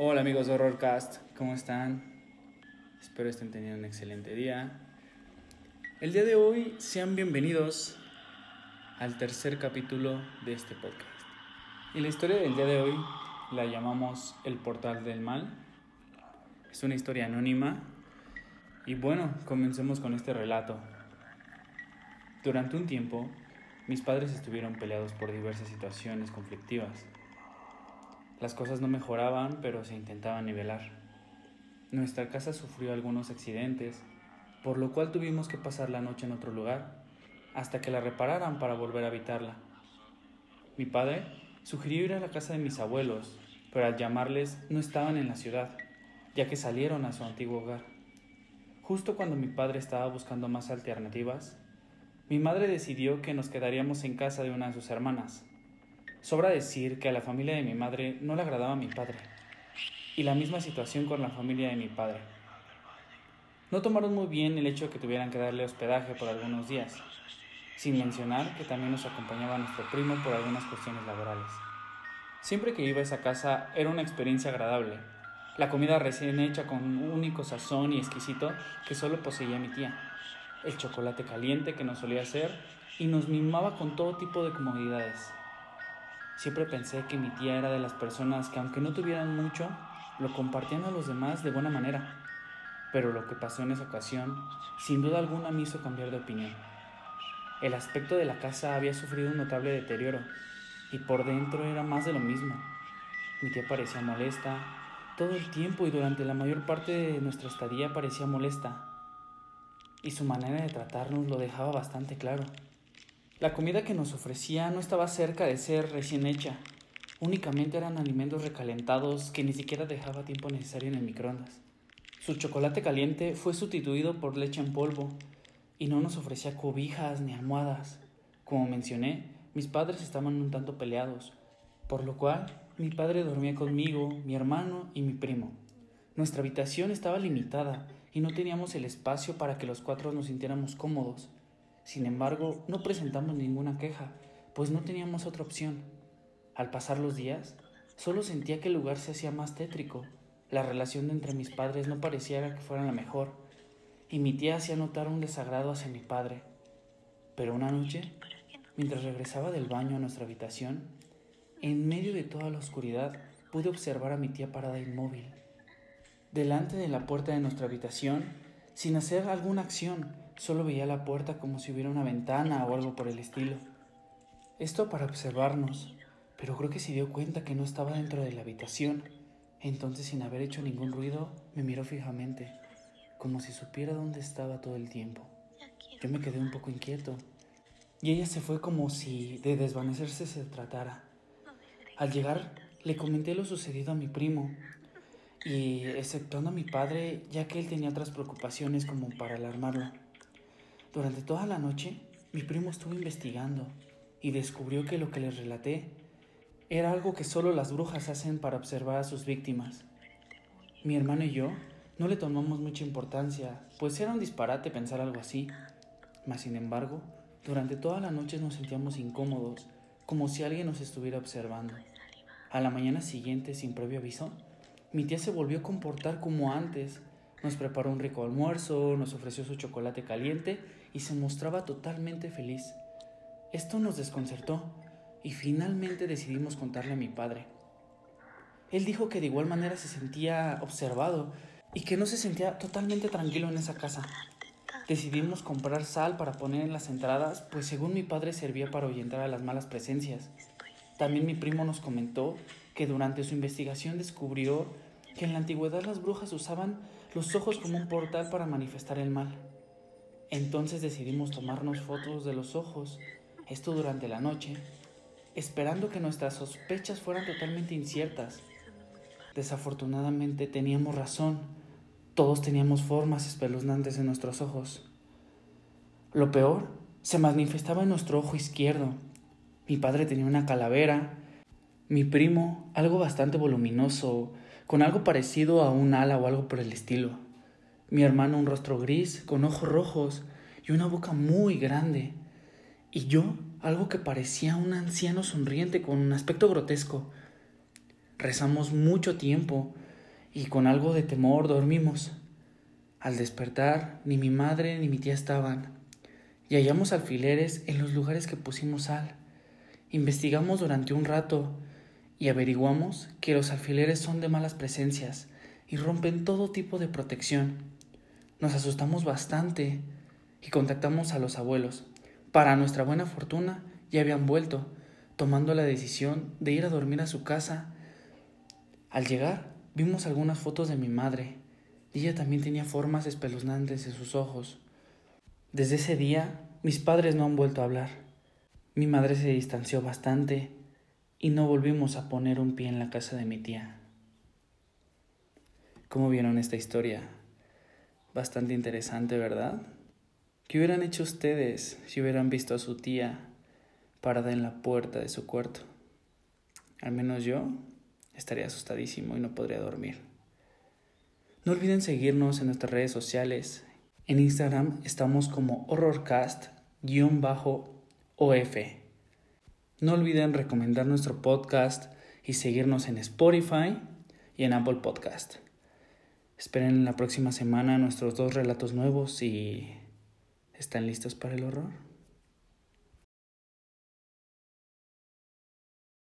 Hola amigos de Horrorcast, ¿cómo están? Espero estén teniendo un excelente día. El día de hoy sean bienvenidos al tercer capítulo de este podcast. Y la historia del día de hoy la llamamos El Portal del Mal. Es una historia anónima. Y bueno, comencemos con este relato. Durante un tiempo, mis padres estuvieron peleados por diversas situaciones conflictivas. Las cosas no mejoraban, pero se intentaban nivelar. Nuestra casa sufrió algunos accidentes, por lo cual tuvimos que pasar la noche en otro lugar, hasta que la repararan para volver a habitarla. Mi padre sugirió ir a la casa de mis abuelos, pero al llamarles no estaban en la ciudad, ya que salieron a su antiguo hogar. Justo cuando mi padre estaba buscando más alternativas, mi madre decidió que nos quedaríamos en casa de una de sus hermanas, Sobra decir que a la familia de mi madre no le agradaba mi padre, y la misma situación con la familia de mi padre. No tomaron muy bien el hecho de que tuvieran que darle hospedaje por algunos días, sin mencionar que también nos acompañaba nuestro primo por algunas cuestiones laborales. Siempre que iba a esa casa era una experiencia agradable. La comida recién hecha con un único sazón y exquisito que solo poseía mi tía. El chocolate caliente que nos solía hacer y nos mimaba con todo tipo de comodidades. Siempre pensé que mi tía era de las personas que aunque no tuvieran mucho, lo compartían a los demás de buena manera. Pero lo que pasó en esa ocasión, sin duda alguna me hizo cambiar de opinión. El aspecto de la casa había sufrido un notable deterioro, y por dentro era más de lo mismo. Mi tía parecía molesta, todo el tiempo y durante la mayor parte de nuestra estadía parecía molesta, y su manera de tratarnos lo dejaba bastante claro. La comida que nos ofrecía no estaba cerca de ser recién hecha. Únicamente eran alimentos recalentados que ni siquiera dejaba tiempo necesario en el microondas. Su chocolate caliente fue sustituido por leche en polvo y no nos ofrecía cobijas ni almohadas. Como mencioné, mis padres estaban un tanto peleados, por lo cual mi padre dormía conmigo, mi hermano y mi primo. Nuestra habitación estaba limitada y no teníamos el espacio para que los cuatro nos sintiéramos cómodos. Sin embargo, no presentamos ninguna queja, pues no teníamos otra opción. Al pasar los días, solo sentía que el lugar se hacía más tétrico. La relación entre mis padres no parecía que fuera la mejor, y mi tía hacía notar un desagrado hacia mi padre. Pero una noche, mientras regresaba del baño a nuestra habitación, en medio de toda la oscuridad pude observar a mi tía parada inmóvil. Delante de la puerta de nuestra habitación, sin hacer alguna acción, Solo veía la puerta como si hubiera una ventana o algo por el estilo. Esto para observarnos, pero creo que se dio cuenta que no estaba dentro de la habitación. Entonces, sin haber hecho ningún ruido, me miró fijamente, como si supiera dónde estaba todo el tiempo. Yo me quedé un poco inquieto, y ella se fue como si de desvanecerse se tratara. Al llegar, le comenté lo sucedido a mi primo, y exceptuando a mi padre, ya que él tenía otras preocupaciones como para alarmarlo. Durante toda la noche, mi primo estuvo investigando y descubrió que lo que les relaté era algo que solo las brujas hacen para observar a sus víctimas. Mi hermano y yo no le tomamos mucha importancia, pues era un disparate pensar algo así. Mas, sin embargo, durante toda la noche nos sentíamos incómodos, como si alguien nos estuviera observando. A la mañana siguiente, sin previo aviso, mi tía se volvió a comportar como antes, nos preparó un rico almuerzo, nos ofreció su chocolate caliente y se mostraba totalmente feliz. Esto nos desconcertó y finalmente decidimos contarle a mi padre. Él dijo que de igual manera se sentía observado y que no se sentía totalmente tranquilo en esa casa. Decidimos comprar sal para poner en las entradas, pues según mi padre servía para ahuyentar a las malas presencias. También mi primo nos comentó que durante su investigación descubrió que en la antigüedad las brujas usaban los ojos como un portal para manifestar el mal. Entonces decidimos tomarnos fotos de los ojos, esto durante la noche, esperando que nuestras sospechas fueran totalmente inciertas. Desafortunadamente teníamos razón, todos teníamos formas espeluznantes en nuestros ojos. Lo peor se manifestaba en nuestro ojo izquierdo. Mi padre tenía una calavera, mi primo algo bastante voluminoso, con algo parecido a un ala o algo por el estilo. Mi hermano un rostro gris, con ojos rojos y una boca muy grande. Y yo algo que parecía un anciano sonriente con un aspecto grotesco. Rezamos mucho tiempo, y con algo de temor dormimos. Al despertar, ni mi madre ni mi tía estaban, y hallamos alfileres en los lugares que pusimos sal. Investigamos durante un rato y averiguamos que los alfileres son de malas presencias y rompen todo tipo de protección. Nos asustamos bastante y contactamos a los abuelos. Para nuestra buena fortuna, ya habían vuelto, tomando la decisión de ir a dormir a su casa. Al llegar, vimos algunas fotos de mi madre, ella también tenía formas espeluznantes en sus ojos. Desde ese día, mis padres no han vuelto a hablar. Mi madre se distanció bastante y no volvimos a poner un pie en la casa de mi tía. ¿Cómo vieron esta historia? Bastante interesante, ¿verdad? ¿Qué hubieran hecho ustedes si hubieran visto a su tía parada en la puerta de su cuarto? Al menos yo estaría asustadísimo y no podría dormir. No olviden seguirnos en nuestras redes sociales. En Instagram estamos como horrorcast-of. No olviden recomendar nuestro podcast y seguirnos en Spotify y en Apple Podcast. Esperen la próxima semana nuestros dos relatos nuevos y ¿están listos para el horror?